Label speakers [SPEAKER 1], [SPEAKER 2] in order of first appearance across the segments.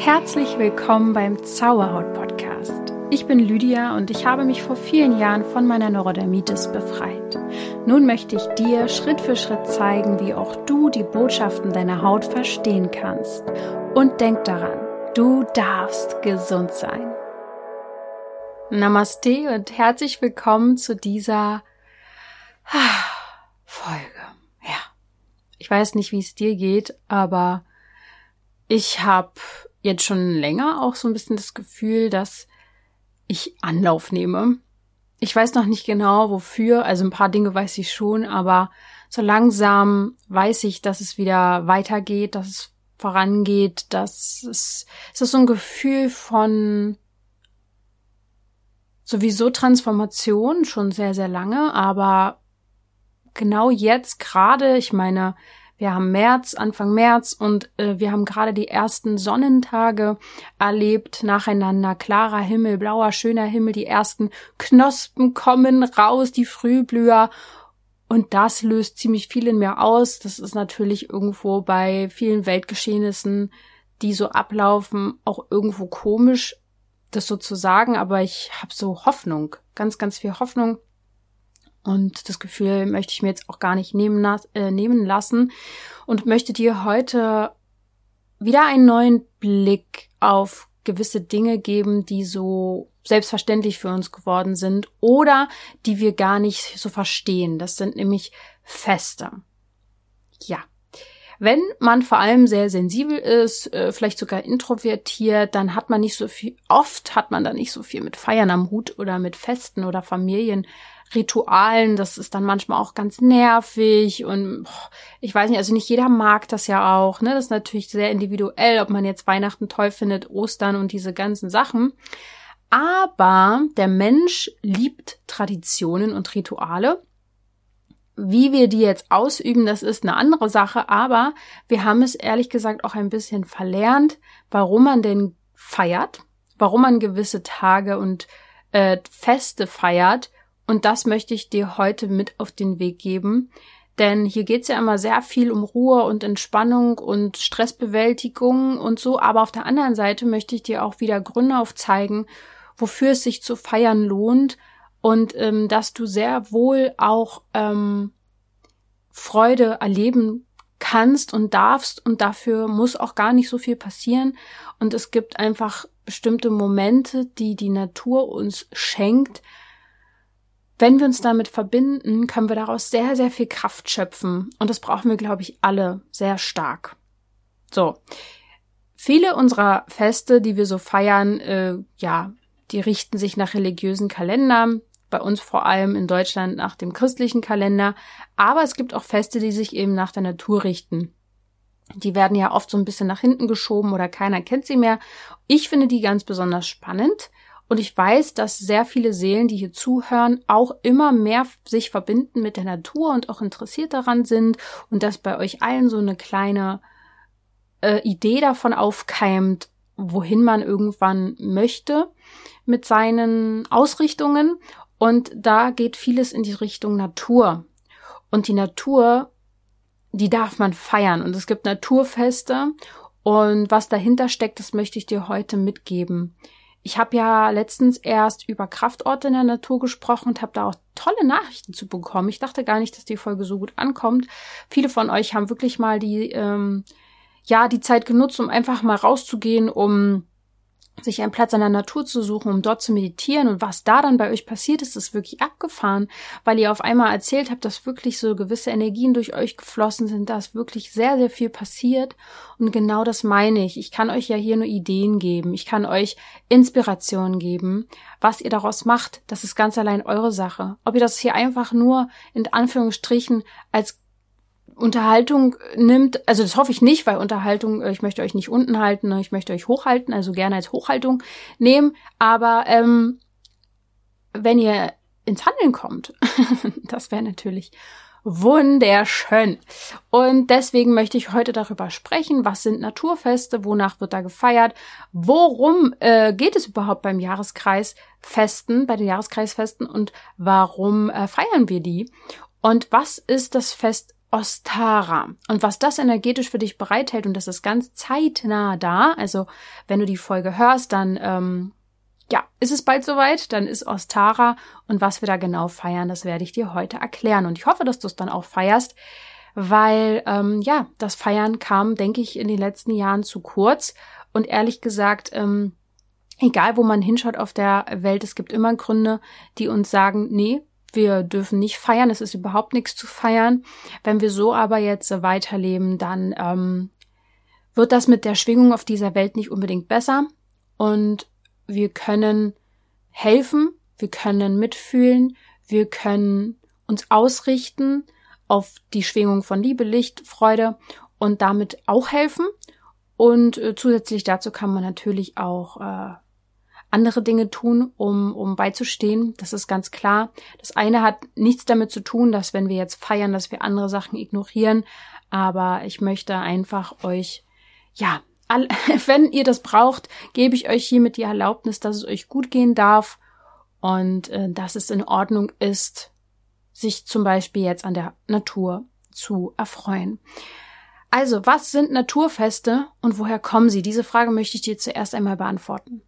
[SPEAKER 1] Herzlich willkommen beim Zauberhaut Podcast. Ich bin Lydia und ich habe mich vor vielen Jahren von meiner Neurodermitis befreit. Nun möchte ich dir Schritt für Schritt zeigen, wie auch du die Botschaften deiner Haut verstehen kannst. Und denk daran, du darfst gesund sein. Namaste und herzlich willkommen zu dieser Folge. Ja, ich weiß nicht, wie es dir geht, aber ich habe jetzt schon länger auch so ein bisschen das Gefühl, dass ich Anlauf nehme. Ich weiß noch nicht genau wofür, also ein paar Dinge weiß ich schon, aber so langsam weiß ich, dass es wieder weitergeht, dass es vorangeht, dass es, es ist so ein Gefühl von sowieso Transformation schon sehr, sehr lange, aber genau jetzt gerade, ich meine, wir haben März, Anfang März und äh, wir haben gerade die ersten Sonnentage erlebt, nacheinander. Klarer Himmel, blauer, schöner Himmel, die ersten Knospen kommen raus, die Frühblüher. Und das löst ziemlich viel in mir aus. Das ist natürlich irgendwo bei vielen Weltgeschehnissen, die so ablaufen, auch irgendwo komisch, das so zu sagen. Aber ich habe so Hoffnung, ganz, ganz viel Hoffnung und das Gefühl möchte ich mir jetzt auch gar nicht nehmen, äh, nehmen lassen und möchte dir heute wieder einen neuen Blick auf gewisse Dinge geben, die so selbstverständlich für uns geworden sind oder die wir gar nicht so verstehen. Das sind nämlich Feste. Ja. Wenn man vor allem sehr sensibel ist, äh, vielleicht sogar introvertiert, dann hat man nicht so viel, oft hat man da nicht so viel mit Feiern am Hut oder mit Festen oder Familien Ritualen, das ist dann manchmal auch ganz nervig und ich weiß nicht, also nicht jeder mag das ja auch, ne? Das ist natürlich sehr individuell, ob man jetzt Weihnachten toll findet, Ostern und diese ganzen Sachen. Aber der Mensch liebt Traditionen und Rituale. Wie wir die jetzt ausüben, das ist eine andere Sache, aber wir haben es ehrlich gesagt auch ein bisschen verlernt, warum man denn feiert, warum man gewisse Tage und äh, Feste feiert und das möchte ich dir heute mit auf den Weg geben. Denn hier geht's ja immer sehr viel um Ruhe und Entspannung und Stressbewältigung und so. Aber auf der anderen Seite möchte ich dir auch wieder Gründe aufzeigen, wofür es sich zu feiern lohnt und ähm, dass du sehr wohl auch ähm, Freude erleben kannst und darfst und dafür muss auch gar nicht so viel passieren und es gibt einfach bestimmte Momente, die die Natur uns schenkt, wenn wir uns damit verbinden, können wir daraus sehr, sehr viel Kraft schöpfen. Und das brauchen wir, glaube ich, alle sehr stark. So. Viele unserer Feste, die wir so feiern, äh, ja, die richten sich nach religiösen Kalendern. Bei uns vor allem in Deutschland nach dem christlichen Kalender. Aber es gibt auch Feste, die sich eben nach der Natur richten. Die werden ja oft so ein bisschen nach hinten geschoben oder keiner kennt sie mehr. Ich finde die ganz besonders spannend, und ich weiß, dass sehr viele Seelen, die hier zuhören, auch immer mehr sich verbinden mit der Natur und auch interessiert daran sind und dass bei euch allen so eine kleine äh, Idee davon aufkeimt, wohin man irgendwann möchte mit seinen Ausrichtungen. Und da geht vieles in die Richtung Natur. Und die Natur, die darf man feiern. Und es gibt Naturfeste. Und was dahinter steckt, das möchte ich dir heute mitgeben. Ich habe ja letztens erst über Kraftorte in der Natur gesprochen und habe da auch tolle Nachrichten zu bekommen. Ich dachte gar nicht, dass die Folge so gut ankommt. Viele von euch haben wirklich mal die ähm, ja die Zeit genutzt, um einfach mal rauszugehen, um sich einen Platz an der Natur zu suchen, um dort zu meditieren und was da dann bei euch passiert ist, ist wirklich abgefahren, weil ihr auf einmal erzählt habt, dass wirklich so gewisse Energien durch euch geflossen sind, da ist wirklich sehr, sehr viel passiert und genau das meine ich. Ich kann euch ja hier nur Ideen geben, ich kann euch Inspiration geben, was ihr daraus macht, das ist ganz allein eure Sache. Ob ihr das hier einfach nur in Anführungsstrichen als Unterhaltung nimmt, also das hoffe ich nicht, weil Unterhaltung, äh, ich möchte euch nicht unten halten, ne, ich möchte euch hochhalten, also gerne als Hochhaltung nehmen, aber ähm, wenn ihr ins Handeln kommt, das wäre natürlich wunderschön. Und deswegen möchte ich heute darüber sprechen, was sind Naturfeste, wonach wird da gefeiert, worum äh, geht es überhaupt beim Jahreskreisfesten, bei den Jahreskreisfesten und warum äh, feiern wir die und was ist das Fest Ostara. Und was das energetisch für dich bereithält, und das ist ganz zeitnah da, also wenn du die Folge hörst, dann ähm, ja, ist es bald soweit, dann ist Ostara und was wir da genau feiern, das werde ich dir heute erklären. Und ich hoffe, dass du es dann auch feierst, weil ähm, ja, das Feiern kam, denke ich, in den letzten Jahren zu kurz. Und ehrlich gesagt, ähm, egal wo man hinschaut auf der Welt, es gibt immer Gründe, die uns sagen, nee, wir dürfen nicht feiern, es ist überhaupt nichts zu feiern. Wenn wir so aber jetzt weiterleben, dann ähm, wird das mit der Schwingung auf dieser Welt nicht unbedingt besser. Und wir können helfen, wir können mitfühlen, wir können uns ausrichten auf die Schwingung von Liebe, Licht, Freude und damit auch helfen. Und äh, zusätzlich dazu kann man natürlich auch äh, andere Dinge tun, um, um beizustehen. Das ist ganz klar. Das eine hat nichts damit zu tun, dass wenn wir jetzt feiern, dass wir andere Sachen ignorieren. Aber ich möchte einfach euch, ja, all, wenn ihr das braucht, gebe ich euch hiermit die Erlaubnis, dass es euch gut gehen darf und äh, dass es in Ordnung ist, sich zum Beispiel jetzt an der Natur zu erfreuen. Also, was sind Naturfeste und woher kommen sie? Diese Frage möchte ich dir zuerst einmal beantworten.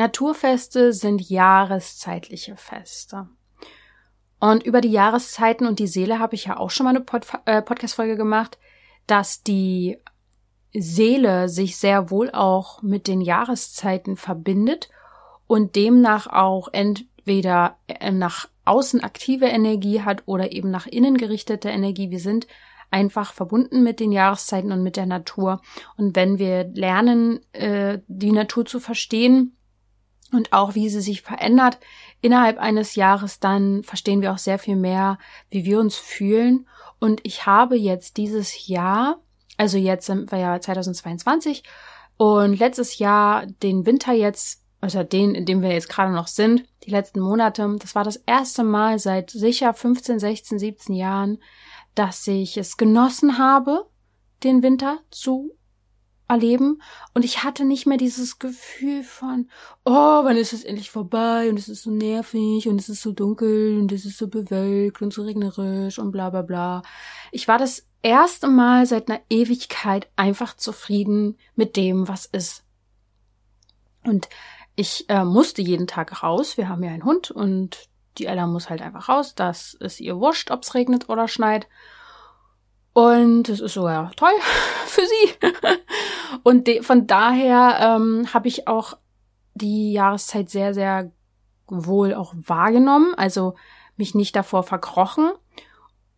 [SPEAKER 1] Naturfeste sind jahreszeitliche Feste. Und über die Jahreszeiten und die Seele habe ich ja auch schon mal eine Pod äh, Podcast-Folge gemacht, dass die Seele sich sehr wohl auch mit den Jahreszeiten verbindet und demnach auch entweder äh, nach außen aktive Energie hat oder eben nach innen gerichtete Energie. Wir sind einfach verbunden mit den Jahreszeiten und mit der Natur. Und wenn wir lernen, äh, die Natur zu verstehen, und auch wie sie sich verändert innerhalb eines Jahres, dann verstehen wir auch sehr viel mehr, wie wir uns fühlen. Und ich habe jetzt dieses Jahr, also jetzt sind wir ja 2022 und letztes Jahr den Winter jetzt, also den, in dem wir jetzt gerade noch sind, die letzten Monate, das war das erste Mal seit sicher 15, 16, 17 Jahren, dass ich es genossen habe, den Winter zu erleben und ich hatte nicht mehr dieses Gefühl von, oh, wann ist es endlich vorbei und es ist so nervig und es ist so dunkel und es ist so bewölkt und so regnerisch und bla bla bla. Ich war das erste Mal seit einer Ewigkeit einfach zufrieden mit dem, was ist. Und ich äh, musste jeden Tag raus. Wir haben ja einen Hund und die Ella muss halt einfach raus. Das ist ihr wurscht, ob's regnet oder schneit. Und es ist sogar toll für sie. Und von daher ähm, habe ich auch die Jahreszeit sehr, sehr wohl auch wahrgenommen, also mich nicht davor verkrochen.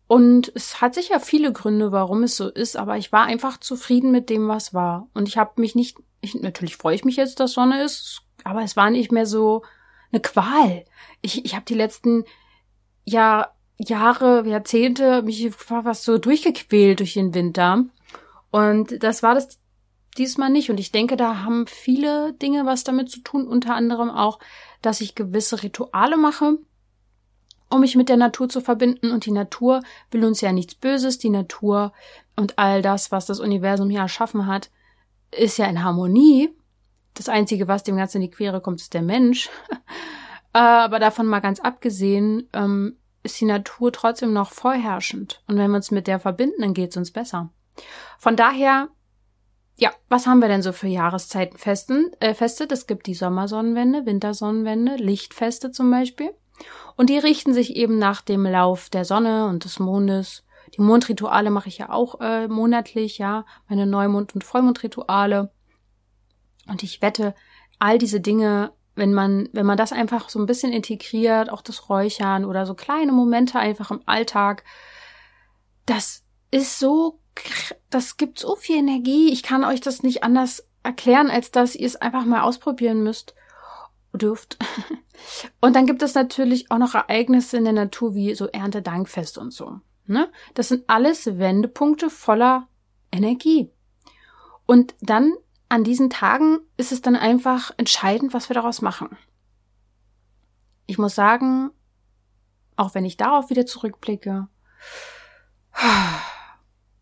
[SPEAKER 1] Und es hat sicher viele Gründe, warum es so ist, aber ich war einfach zufrieden mit dem, was war. Und ich habe mich nicht, ich, natürlich freue ich mich jetzt, dass Sonne ist, aber es war nicht mehr so eine Qual. Ich, ich habe die letzten Jahr, Jahre, Jahrzehnte mich fast so durchgequält durch den Winter. Und das war das diesmal nicht. Und ich denke, da haben viele Dinge was damit zu tun, unter anderem auch, dass ich gewisse Rituale mache, um mich mit der Natur zu verbinden. Und die Natur will uns ja nichts Böses. Die Natur und all das, was das Universum hier erschaffen hat, ist ja in Harmonie. Das Einzige, was dem Ganzen in die Quere kommt, ist der Mensch. Aber davon mal ganz abgesehen, ähm, ist die Natur trotzdem noch vorherrschend. Und wenn wir uns mit der verbinden, dann geht es uns besser. Von daher ja, was haben wir denn so für Jahreszeitenfesten? Äh, Feste, das gibt die Sommersonnenwende, Wintersonnenwende, Lichtfeste zum Beispiel. Und die richten sich eben nach dem Lauf der Sonne und des Mondes. Die Mondrituale mache ich ja auch äh, monatlich, ja, meine Neumond- und Vollmondrituale. Und ich wette, all diese Dinge, wenn man, wenn man das einfach so ein bisschen integriert, auch das Räuchern oder so kleine Momente einfach im Alltag, das ist so das gibt so viel Energie. Ich kann euch das nicht anders erklären, als dass ihr es einfach mal ausprobieren müsst dürft. Und dann gibt es natürlich auch noch Ereignisse in der Natur wie so Erntedankfest und so. Ne? Das sind alles Wendepunkte voller Energie. Und dann an diesen Tagen ist es dann einfach entscheidend, was wir daraus machen. Ich muss sagen, auch wenn ich darauf wieder zurückblicke,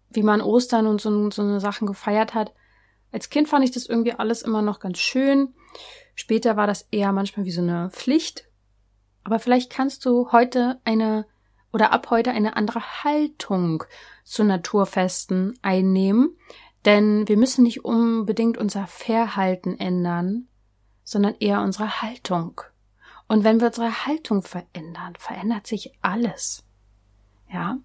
[SPEAKER 1] wie man Ostern und so, so eine Sachen gefeiert hat. Als Kind fand ich das irgendwie alles immer noch ganz schön. Später war das eher manchmal wie so eine Pflicht. Aber vielleicht kannst du heute eine oder ab heute eine andere Haltung zu Naturfesten einnehmen, denn wir müssen nicht unbedingt unser Verhalten ändern, sondern eher unsere Haltung. Und wenn wir unsere Haltung verändern, verändert sich alles. Ja?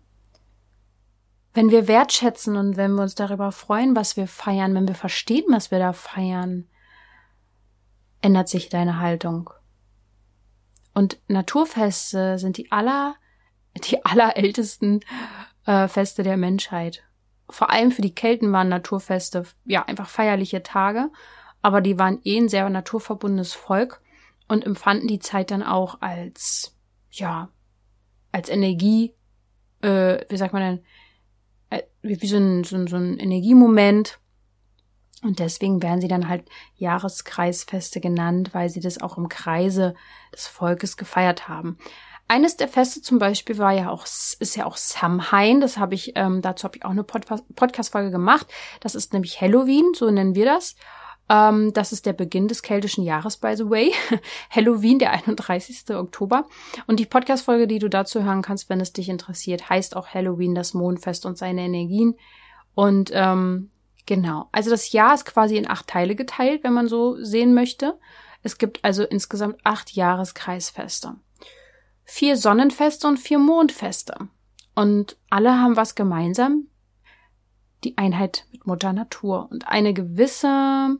[SPEAKER 1] Wenn wir wertschätzen und wenn wir uns darüber freuen, was wir feiern, wenn wir verstehen, was wir da feiern, ändert sich deine Haltung. Und Naturfeste sind die aller, die allerältesten äh, Feste der Menschheit. Vor allem für die Kelten waren Naturfeste ja einfach feierliche Tage, aber die waren eh ein sehr naturverbundenes Volk und empfanden die Zeit dann auch als ja als Energie, äh, wie sagt man denn, äh, wie so ein, so, so ein Energiemoment und deswegen werden sie dann halt Jahreskreisfeste genannt, weil sie das auch im Kreise des Volkes gefeiert haben. Eines der Feste zum Beispiel war ja auch, ist ja auch Samhain. Das habe ich, ähm, dazu habe ich auch eine Pod Podcast-Folge gemacht. Das ist nämlich Halloween, so nennen wir das. Ähm, das ist der Beginn des keltischen Jahres, by the way. Halloween, der 31. Oktober. Und die Podcast-Folge, die du dazu hören kannst, wenn es dich interessiert, heißt auch Halloween, das Mondfest und seine Energien. Und ähm, Genau. Also das Jahr ist quasi in acht Teile geteilt, wenn man so sehen möchte. Es gibt also insgesamt acht Jahreskreisfeste. Vier Sonnenfeste und vier Mondfeste. Und alle haben was gemeinsam. Die Einheit mit Mutter Natur und eine gewisse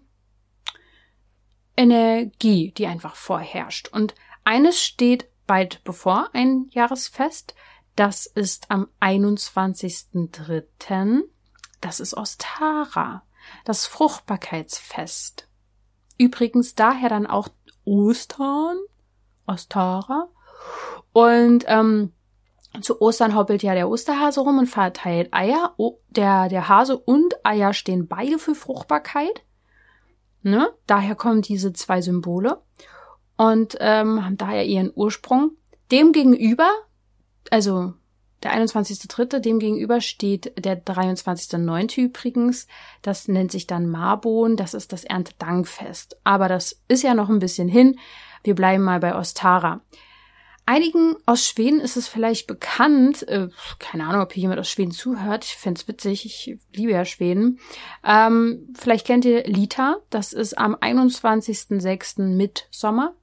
[SPEAKER 1] Energie, die einfach vorherrscht. Und eines steht bald bevor, ein Jahresfest. Das ist am 21.03. Das ist Ostara, das Fruchtbarkeitsfest. Übrigens daher dann auch Ostern, Ostara. Und ähm, zu Ostern hoppelt ja der Osterhase rum und verteilt Eier. Oh, der, der Hase und Eier stehen beide für Fruchtbarkeit. Ne? Daher kommen diese zwei Symbole und ähm, haben daher ihren Ursprung. Demgegenüber, also der 21.3., dem gegenüber steht der 23.9. übrigens. Das nennt sich dann Marbon. Das ist das Erntedankfest. Aber das ist ja noch ein bisschen hin. Wir bleiben mal bei Ostara. Einigen aus Schweden ist es vielleicht bekannt, äh, keine Ahnung, ob hier jemand aus Schweden zuhört, ich find's witzig, ich liebe ja Schweden. Ähm, vielleicht kennt ihr Lita, das ist am 21.06. Mitsommer,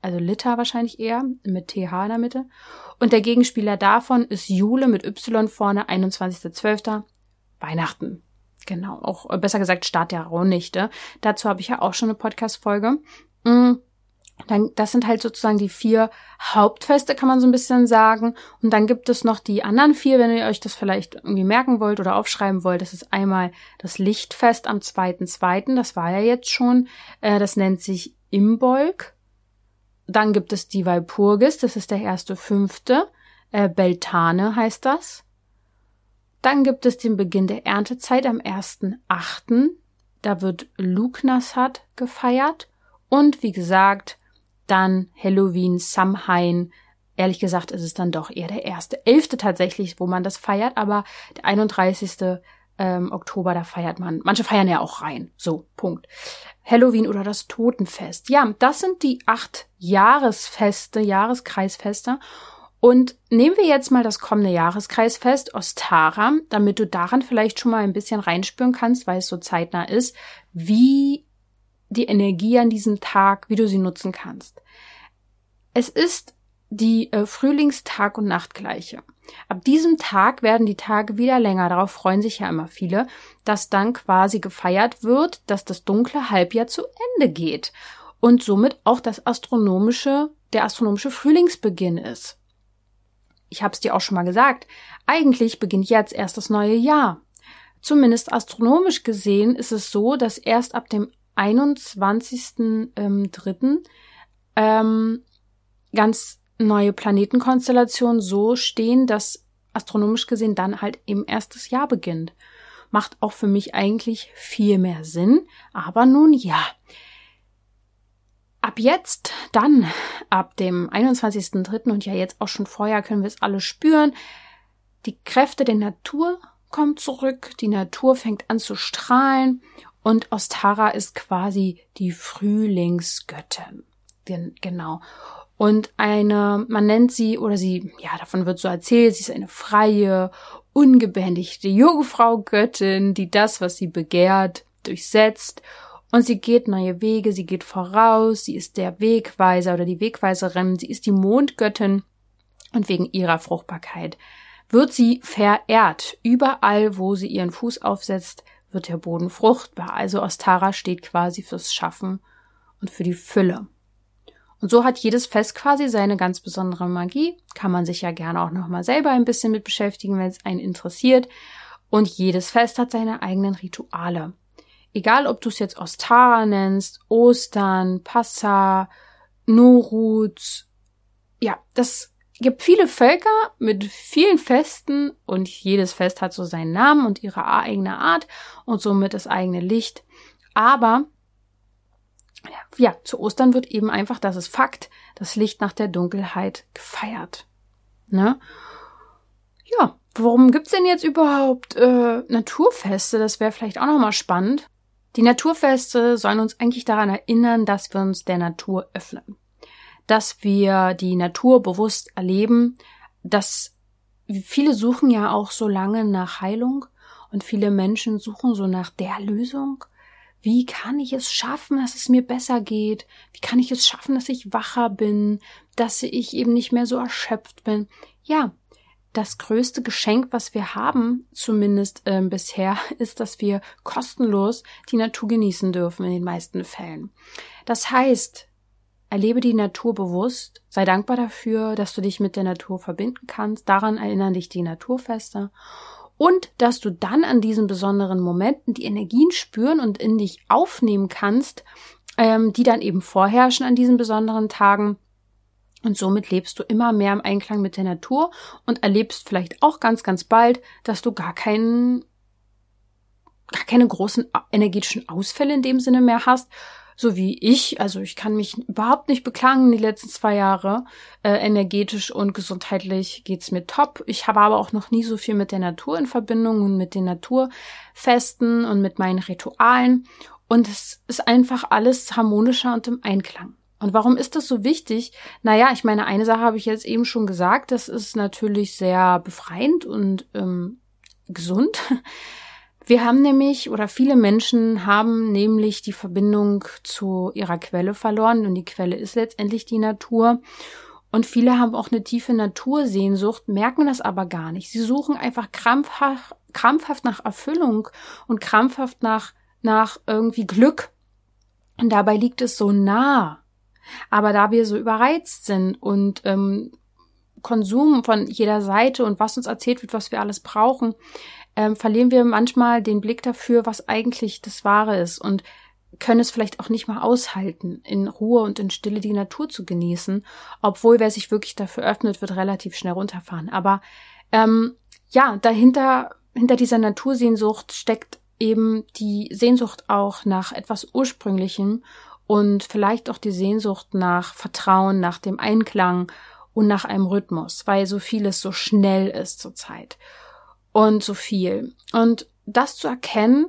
[SPEAKER 1] also Lita wahrscheinlich eher, mit TH in der Mitte. Und der Gegenspieler davon ist Jule mit Y vorne, 21.12. Weihnachten. Genau, auch äh, besser gesagt Start der Rauhnächte. Dazu habe ich ja auch schon eine Podcast-Folge. Mm, dann, das sind halt sozusagen die vier Hauptfeste, kann man so ein bisschen sagen. Und dann gibt es noch die anderen vier, wenn ihr euch das vielleicht irgendwie merken wollt oder aufschreiben wollt. Das ist einmal das Lichtfest am 2.2., das war ja jetzt schon. Äh, das nennt sich Imbolg. Dann gibt es die Walpurgis, das ist der erste fünfte. Äh, Beltane heißt das. Dann gibt es den Beginn der Erntezeit am ersten achten. Da wird Luknasat gefeiert. Und wie gesagt, dann Halloween, Samhain. Ehrlich gesagt ist es dann doch eher der erste elfte tatsächlich, wo man das feiert, aber der 31 ähm, Oktober, da feiert man. Manche feiern ja auch rein. So, Punkt. Halloween oder das Totenfest. Ja, das sind die acht Jahresfeste, Jahreskreisfeste. Und nehmen wir jetzt mal das kommende Jahreskreisfest Ostara, damit du daran vielleicht schon mal ein bisschen reinspüren kannst, weil es so zeitnah ist, wie die Energie an diesem Tag, wie du sie nutzen kannst. Es ist die äh, Frühlingstag- und Nachtgleiche. Ab diesem Tag werden die Tage wieder länger, darauf freuen sich ja immer viele, dass dann quasi gefeiert wird, dass das dunkle Halbjahr zu Ende geht und somit auch das astronomische, der astronomische Frühlingsbeginn ist. Ich habe es dir auch schon mal gesagt, eigentlich beginnt jetzt erst das neue Jahr. Zumindest astronomisch gesehen ist es so, dass erst ab dem 21.3. Ähm, ähm, ganz neue Planetenkonstellationen so stehen, dass astronomisch gesehen dann halt eben erst das Jahr beginnt. Macht auch für mich eigentlich viel mehr Sinn. Aber nun ja. Ab jetzt, dann, ab dem 21.03. und ja jetzt auch schon vorher können wir es alle spüren. Die Kräfte der Natur kommen zurück, die Natur fängt an zu strahlen und Ostara ist quasi die Frühlingsgöttin. Genau. Und eine, man nennt sie, oder sie, ja, davon wird so erzählt, sie ist eine freie, ungebändigte Jungfrau Göttin, die das, was sie begehrt, durchsetzt. Und sie geht neue Wege, sie geht voraus, sie ist der Wegweiser oder die Wegweiserin, sie ist die Mondgöttin. Und wegen ihrer Fruchtbarkeit wird sie verehrt. Überall, wo sie ihren Fuß aufsetzt, wird der Boden fruchtbar. Also Ostara steht quasi fürs Schaffen und für die Fülle. Und so hat jedes Fest quasi seine ganz besondere Magie. Kann man sich ja gerne auch nochmal selber ein bisschen mit beschäftigen, wenn es einen interessiert. Und jedes Fest hat seine eigenen Rituale. Egal, ob du es jetzt Ostara nennst, Ostern, Passa, Nuruz. Ja, das gibt viele Völker mit vielen Festen und jedes Fest hat so seinen Namen und ihre eigene Art und somit das eigene Licht. Aber ja, zu Ostern wird eben einfach, das ist Fakt, das Licht nach der Dunkelheit gefeiert. Ne? Ja, warum gibt's denn jetzt überhaupt äh, Naturfeste? Das wäre vielleicht auch nochmal spannend. Die Naturfeste sollen uns eigentlich daran erinnern, dass wir uns der Natur öffnen dass wir die Natur bewusst erleben, dass viele suchen ja auch so lange nach Heilung und viele Menschen suchen so nach der Lösung. Wie kann ich es schaffen, dass es mir besser geht? Wie kann ich es schaffen, dass ich wacher bin, dass ich eben nicht mehr so erschöpft bin? Ja, das größte Geschenk, was wir haben, zumindest äh, bisher, ist, dass wir kostenlos die Natur genießen dürfen in den meisten Fällen. Das heißt, Erlebe die Natur bewusst, sei dankbar dafür, dass du dich mit der Natur verbinden kannst, daran erinnern dich die Naturfeste und dass du dann an diesen besonderen Momenten die Energien spüren und in dich aufnehmen kannst, ähm, die dann eben vorherrschen an diesen besonderen Tagen. Und somit lebst du immer mehr im Einklang mit der Natur und erlebst vielleicht auch ganz, ganz bald, dass du gar keinen, gar keine großen energetischen Ausfälle in dem Sinne mehr hast, so wie ich. Also ich kann mich überhaupt nicht beklagen die letzten zwei Jahre. Äh, energetisch und gesundheitlich geht's mir top. Ich habe aber auch noch nie so viel mit der Natur in Verbindung und mit den Naturfesten und mit meinen Ritualen. Und es ist einfach alles harmonischer und im Einklang. Und warum ist das so wichtig? Naja, ich meine, eine Sache habe ich jetzt eben schon gesagt. Das ist natürlich sehr befreiend und ähm, gesund. Wir haben nämlich, oder viele Menschen haben nämlich die Verbindung zu ihrer Quelle verloren und die Quelle ist letztendlich die Natur. Und viele haben auch eine tiefe Natursehnsucht, merken das aber gar nicht. Sie suchen einfach krampfhaft, krampfhaft nach Erfüllung und krampfhaft nach, nach irgendwie Glück. Und dabei liegt es so nah. Aber da wir so überreizt sind und ähm, Konsum von jeder Seite und was uns erzählt wird, was wir alles brauchen, ähm, verlieren wir manchmal den Blick dafür, was eigentlich das Wahre ist und können es vielleicht auch nicht mal aushalten, in Ruhe und in Stille die Natur zu genießen, obwohl wer sich wirklich dafür öffnet, wird relativ schnell runterfahren. Aber ähm, ja, dahinter, hinter dieser Natursehnsucht steckt eben die Sehnsucht auch nach etwas Ursprünglichem und vielleicht auch die Sehnsucht nach Vertrauen, nach dem Einklang und nach einem Rhythmus, weil so vieles so schnell ist zurzeit und so viel. Und das zu erkennen,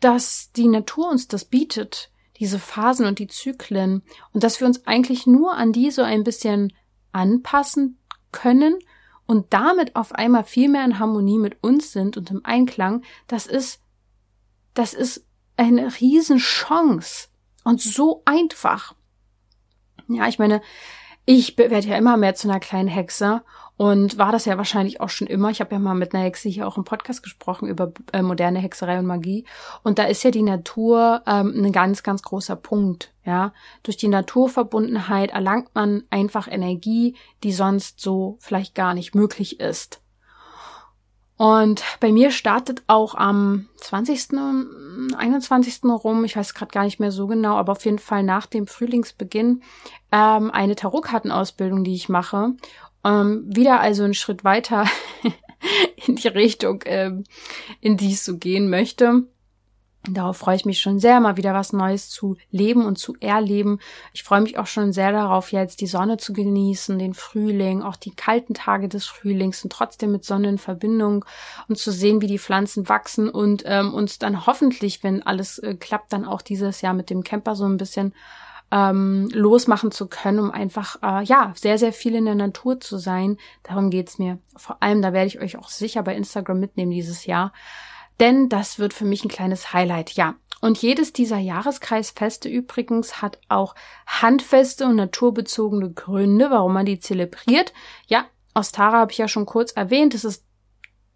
[SPEAKER 1] dass die Natur uns das bietet, diese Phasen und die Zyklen, und dass wir uns eigentlich nur an die so ein bisschen anpassen können und damit auf einmal viel mehr in Harmonie mit uns sind und im Einklang, das ist, das ist eine Riesenchance und so einfach. Ja, ich meine, ich werde ja immer mehr zu einer kleinen Hexe und war das ja wahrscheinlich auch schon immer. Ich habe ja mal mit einer Hexe hier auch im Podcast gesprochen über äh, moderne Hexerei und Magie. Und da ist ja die Natur ähm, ein ganz, ganz großer Punkt. Ja, durch die Naturverbundenheit erlangt man einfach Energie, die sonst so vielleicht gar nicht möglich ist. Und bei mir startet auch am 20., 21. rum, ich weiß gerade gar nicht mehr so genau, aber auf jeden Fall nach dem Frühlingsbeginn, ähm, eine Tarotkartenausbildung, die ich mache. Ähm, wieder also einen Schritt weiter in die Richtung, ähm, in die ich so gehen möchte. Darauf freue ich mich schon sehr, mal wieder was Neues zu leben und zu erleben. Ich freue mich auch schon sehr darauf, jetzt die Sonne zu genießen, den Frühling, auch die kalten Tage des Frühlings und trotzdem mit Sonne in Verbindung und zu sehen, wie die Pflanzen wachsen und ähm, uns dann hoffentlich, wenn alles äh, klappt, dann auch dieses Jahr mit dem Camper so ein bisschen ähm, losmachen zu können, um einfach äh, ja sehr sehr viel in der Natur zu sein. Darum geht's mir. Vor allem, da werde ich euch auch sicher bei Instagram mitnehmen dieses Jahr, denn das wird für mich ein kleines Highlight. Ja. Und jedes dieser Jahreskreisfeste übrigens hat auch handfeste und naturbezogene Gründe, warum man die zelebriert. Ja, Ostara habe ich ja schon kurz erwähnt. Es ist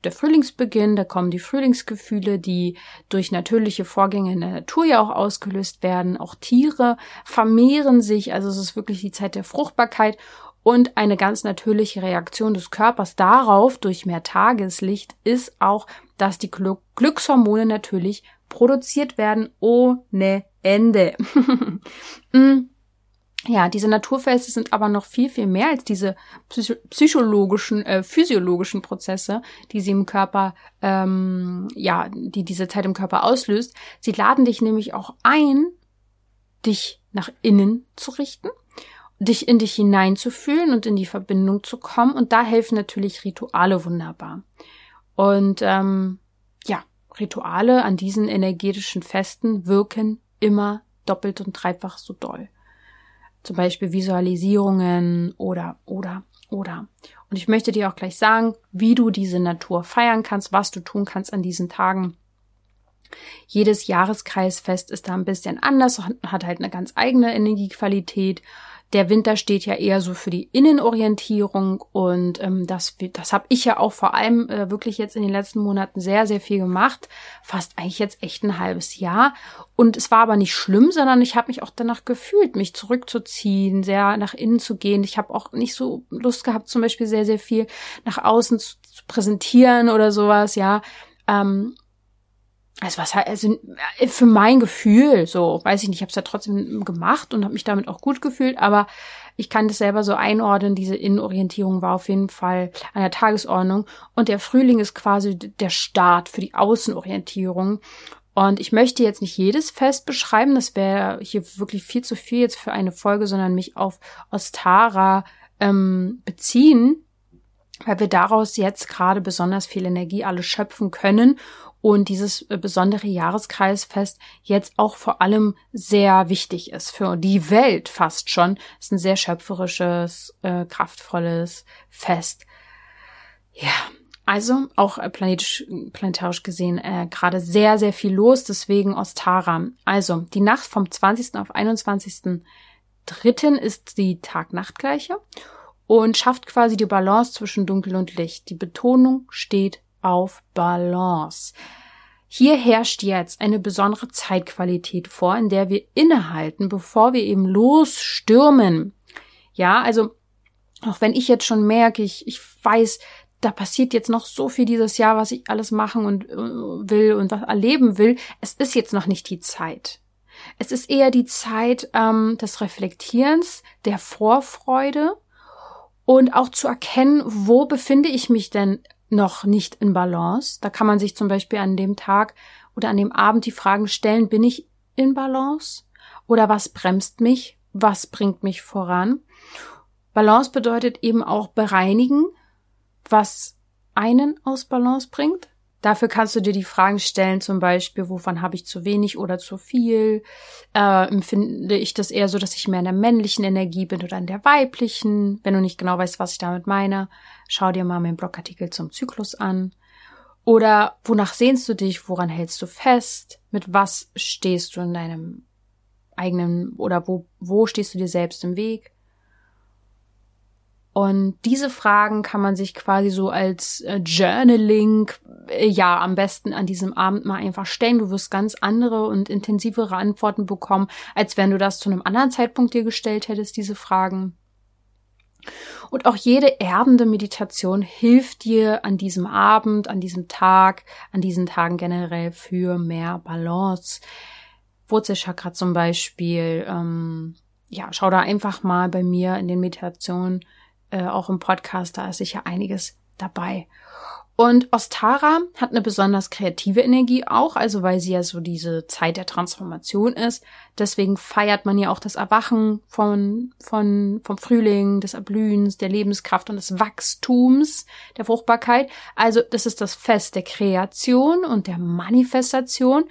[SPEAKER 1] der Frühlingsbeginn, da kommen die Frühlingsgefühle, die durch natürliche Vorgänge in der Natur ja auch ausgelöst werden. Auch Tiere vermehren sich, also es ist wirklich die Zeit der Fruchtbarkeit und eine ganz natürliche Reaktion des Körpers darauf durch mehr Tageslicht ist auch, dass die Glückshormone natürlich produziert werden ohne Ende. Ja, diese Naturfeste sind aber noch viel, viel mehr als diese psychologischen, äh, physiologischen Prozesse, die sie im Körper, ähm, ja, die diese Zeit im Körper auslöst. Sie laden dich nämlich auch ein, dich nach innen zu richten, dich in dich hineinzufühlen und in die Verbindung zu kommen. Und da helfen natürlich Rituale wunderbar. Und ähm, ja, Rituale an diesen energetischen Festen wirken immer doppelt und dreifach so doll. Zum Beispiel Visualisierungen oder, oder, oder. Und ich möchte dir auch gleich sagen, wie du diese Natur feiern kannst, was du tun kannst an diesen Tagen. Jedes Jahreskreisfest ist da ein bisschen anders, hat halt eine ganz eigene Energiequalität. Der Winter steht ja eher so für die Innenorientierung und ähm, das, das habe ich ja auch vor allem äh, wirklich jetzt in den letzten Monaten sehr, sehr viel gemacht. Fast eigentlich jetzt echt ein halbes Jahr. Und es war aber nicht schlimm, sondern ich habe mich auch danach gefühlt, mich zurückzuziehen, sehr nach innen zu gehen. Ich habe auch nicht so Lust gehabt, zum Beispiel sehr, sehr viel nach außen zu, zu präsentieren oder sowas, ja. Ähm, also was also äh, für mein Gefühl, so weiß ich nicht, ich habe es ja trotzdem gemacht und habe mich damit auch gut gefühlt, aber ich kann das selber so einordnen. Diese Innenorientierung war auf jeden Fall an der Tagesordnung und der Frühling ist quasi der Start für die Außenorientierung. Und ich möchte jetzt nicht jedes Fest beschreiben, das wäre hier wirklich viel zu viel jetzt für eine Folge, sondern mich auf Ostara ähm, beziehen, weil wir daraus jetzt gerade besonders viel Energie alle schöpfen können und dieses äh, besondere Jahreskreisfest jetzt auch vor allem sehr wichtig ist für die Welt fast schon. Es ist ein sehr schöpferisches, äh, kraftvolles Fest. Ja, also auch äh, planetisch, planetarisch gesehen äh, gerade sehr, sehr viel los, deswegen Ostara. Also die Nacht vom 20. auf 21. Dritten ist die Tag-Nacht-Gleiche und schafft quasi die Balance zwischen Dunkel und Licht. Die Betonung steht auf Balance. Hier herrscht jetzt eine besondere Zeitqualität vor, in der wir innehalten, bevor wir eben losstürmen. Ja, also auch wenn ich jetzt schon merke, ich, ich weiß, da passiert jetzt noch so viel dieses Jahr, was ich alles machen und äh, will und was erleben will. Es ist jetzt noch nicht die Zeit. Es ist eher die Zeit ähm, des Reflektierens, der Vorfreude und auch zu erkennen, wo befinde ich mich denn noch nicht in Balance. Da kann man sich zum Beispiel an dem Tag oder an dem Abend die Fragen stellen, bin ich in Balance? Oder was bremst mich? Was bringt mich voran? Balance bedeutet eben auch bereinigen, was einen aus Balance bringt. Dafür kannst du dir die Fragen stellen, zum Beispiel, wovon habe ich zu wenig oder zu viel? Äh, empfinde ich das eher so, dass ich mehr in der männlichen Energie bin oder in der weiblichen? Wenn du nicht genau weißt, was ich damit meine, schau dir mal meinen Blogartikel zum Zyklus an. Oder wonach sehnst du dich? Woran hältst du fest? Mit was stehst du in deinem eigenen oder wo, wo stehst du dir selbst im Weg? Und diese Fragen kann man sich quasi so als äh, Journaling, äh, ja, am besten an diesem Abend mal einfach stellen. Du wirst ganz andere und intensivere Antworten bekommen, als wenn du das zu einem anderen Zeitpunkt dir gestellt hättest, diese Fragen. Und auch jede erdende Meditation hilft dir an diesem Abend, an diesem Tag, an diesen Tagen generell für mehr Balance. Wurzelchakra zum Beispiel, ähm, ja, schau da einfach mal bei mir in den Meditationen äh, auch im Podcast, da ist sicher einiges dabei. Und Ostara hat eine besonders kreative Energie auch, also weil sie ja so diese Zeit der Transformation ist. Deswegen feiert man ja auch das Erwachen von, von, vom Frühling, des Erblühens, der Lebenskraft und des Wachstums, der Fruchtbarkeit. Also das ist das Fest der Kreation und der Manifestation.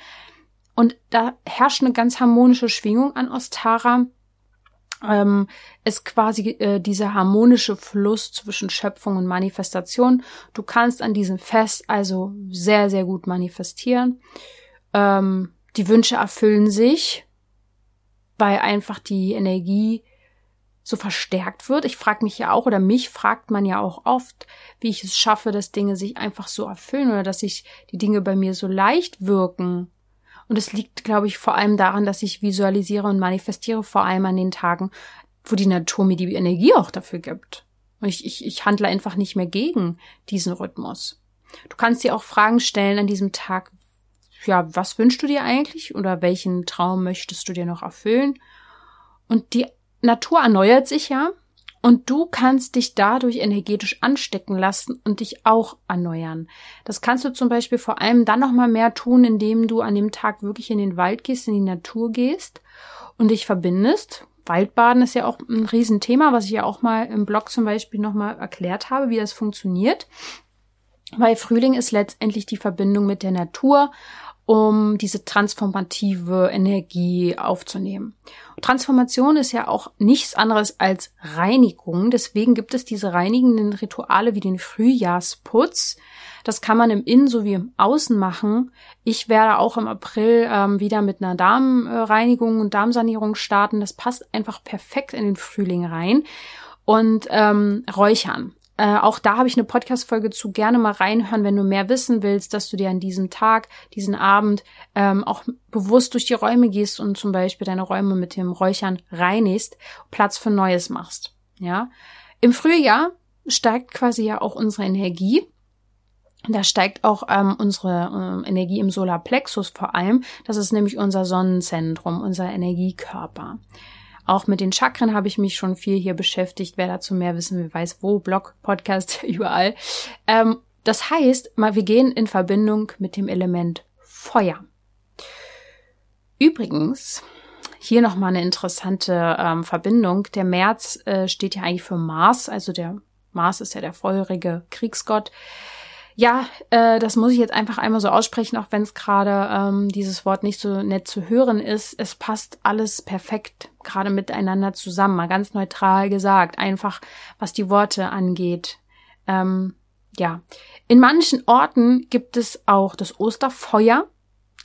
[SPEAKER 1] Und da herrscht eine ganz harmonische Schwingung an Ostara. Ähm, ist quasi äh, dieser harmonische Fluss zwischen Schöpfung und Manifestation. Du kannst an diesem Fest also sehr, sehr gut manifestieren. Ähm, die Wünsche erfüllen sich, weil einfach die Energie so verstärkt wird. Ich frage mich ja auch, oder mich fragt man ja auch oft, wie ich es schaffe, dass Dinge sich einfach so erfüllen oder dass sich die Dinge bei mir so leicht wirken. Und es liegt, glaube ich, vor allem daran, dass ich visualisiere und manifestiere, vor allem an den Tagen, wo die Natur mir die Energie auch dafür gibt. Und ich, ich, ich handle einfach nicht mehr gegen diesen Rhythmus. Du kannst dir auch Fragen stellen an diesem Tag. Ja, was wünschst du dir eigentlich oder welchen Traum möchtest du dir noch erfüllen? Und die Natur erneuert sich ja und du kannst dich dadurch energetisch anstecken lassen und dich auch erneuern. Das kannst du zum Beispiel vor allem dann noch mal mehr tun, indem du an dem Tag wirklich in den Wald gehst, in die Natur gehst und dich verbindest. Waldbaden ist ja auch ein Riesenthema, was ich ja auch mal im Blog zum Beispiel noch mal erklärt habe, wie das funktioniert. Weil Frühling ist letztendlich die Verbindung mit der Natur um diese transformative Energie aufzunehmen. Transformation ist ja auch nichts anderes als Reinigung. Deswegen gibt es diese reinigenden Rituale wie den Frühjahrsputz. Das kann man im Innen sowie im Außen machen. Ich werde auch im April ähm, wieder mit einer Darmreinigung und Darmsanierung starten. Das passt einfach perfekt in den Frühling rein. Und ähm, Räuchern. Äh, auch da habe ich eine Podcast-Folge zu. Gerne mal reinhören, wenn du mehr wissen willst, dass du dir an diesem Tag, diesen Abend ähm, auch bewusst durch die Räume gehst und zum Beispiel deine Räume mit dem Räuchern reinigst, Platz für Neues machst. Ja, im Frühjahr steigt quasi ja auch unsere Energie. Da steigt auch ähm, unsere äh, Energie im Solarplexus vor allem. Das ist nämlich unser Sonnenzentrum, unser Energiekörper. Auch mit den Chakren habe ich mich schon viel hier beschäftigt. Wer dazu mehr wissen will, weiß wo, Blog, Podcast, überall. Ähm, das heißt, wir gehen in Verbindung mit dem Element Feuer. Übrigens, hier nochmal eine interessante ähm, Verbindung. Der März äh, steht ja eigentlich für Mars, also der Mars ist ja der feurige Kriegsgott. Ja, äh, das muss ich jetzt einfach einmal so aussprechen, auch wenn es gerade ähm, dieses Wort nicht so nett zu hören ist. Es passt alles perfekt gerade miteinander zusammen, mal ganz neutral gesagt, einfach was die Worte angeht. Ähm, ja, in manchen Orten gibt es auch das Osterfeuer,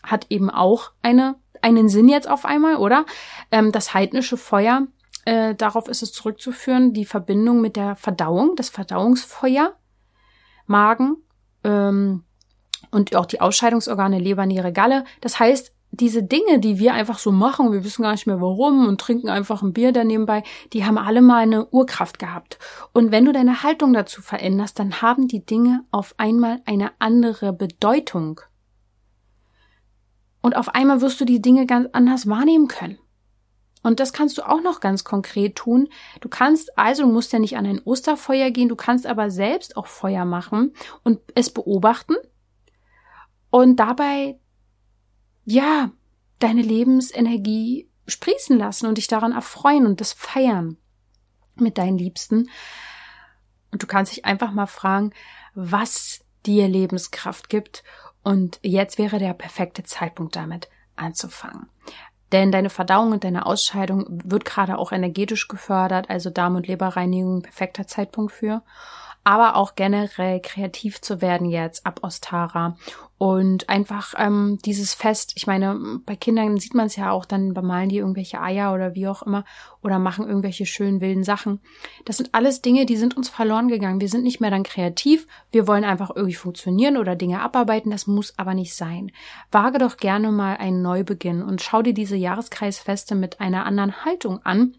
[SPEAKER 1] hat eben auch eine einen Sinn jetzt auf einmal, oder? Ähm, das heidnische Feuer, äh, darauf ist es zurückzuführen, die Verbindung mit der Verdauung, das Verdauungsfeuer, Magen, ähm, und auch die Ausscheidungsorgane Leber, Niere, Galle. Das heißt, diese Dinge, die wir einfach so machen, wir wissen gar nicht mehr warum und trinken einfach ein Bier da nebenbei, die haben alle mal eine Urkraft gehabt. Und wenn du deine Haltung dazu veränderst, dann haben die Dinge auf einmal eine andere Bedeutung. Und auf einmal wirst du die Dinge ganz anders wahrnehmen können. Und das kannst du auch noch ganz konkret tun. Du kannst also, du musst ja nicht an ein Osterfeuer gehen, du kannst aber selbst auch Feuer machen und es beobachten und dabei, ja, deine Lebensenergie sprießen lassen und dich daran erfreuen und das feiern mit deinen Liebsten. Und du kannst dich einfach mal fragen, was dir Lebenskraft gibt. Und jetzt wäre der perfekte Zeitpunkt damit anzufangen. Denn deine Verdauung und deine Ausscheidung wird gerade auch energetisch gefördert, also Darm- und Leberreinigung perfekter Zeitpunkt für. Aber auch generell kreativ zu werden jetzt ab Ostara und einfach ähm, dieses Fest, ich meine, bei Kindern sieht man es ja auch, dann bemalen die irgendwelche Eier oder wie auch immer oder machen irgendwelche schönen wilden Sachen. Das sind alles Dinge, die sind uns verloren gegangen. Wir sind nicht mehr dann kreativ, wir wollen einfach irgendwie funktionieren oder Dinge abarbeiten, das muss aber nicht sein. Wage doch gerne mal einen Neubeginn und schau dir diese Jahreskreisfeste mit einer anderen Haltung an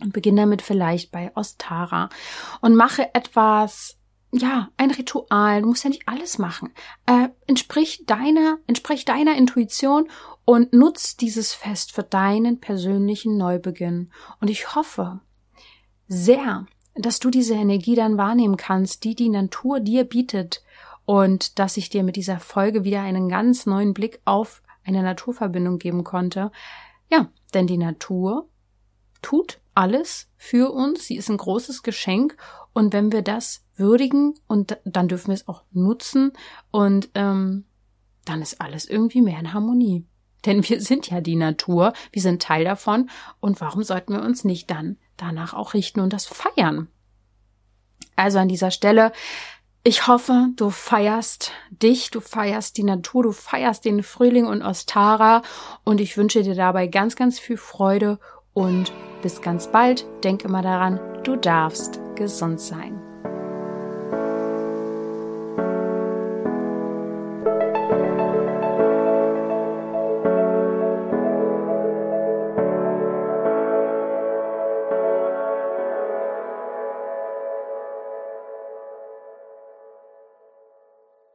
[SPEAKER 1] und beginn damit vielleicht bei Ostara und mache etwas ja, ein Ritual. Du musst ja nicht alles machen. Äh, entsprich deiner, entsprich deiner Intuition und nutz dieses Fest für deinen persönlichen Neubeginn. Und ich hoffe sehr, dass du diese Energie dann wahrnehmen kannst, die die Natur dir bietet und dass ich dir mit dieser Folge wieder einen ganz neuen Blick auf eine Naturverbindung geben konnte. Ja, denn die Natur tut alles für uns. Sie ist ein großes Geschenk. Und wenn wir das würdigen und dann dürfen wir es auch nutzen und ähm, dann ist alles irgendwie mehr in Harmonie. Denn wir sind ja die Natur, wir sind Teil davon und warum sollten wir uns nicht dann danach auch richten und das feiern? Also an dieser Stelle, ich hoffe, du feierst dich, du feierst die Natur, du feierst den Frühling und Ostara und ich wünsche dir dabei ganz, ganz viel Freude und bis ganz bald. Denk immer daran, du darfst gesund sein.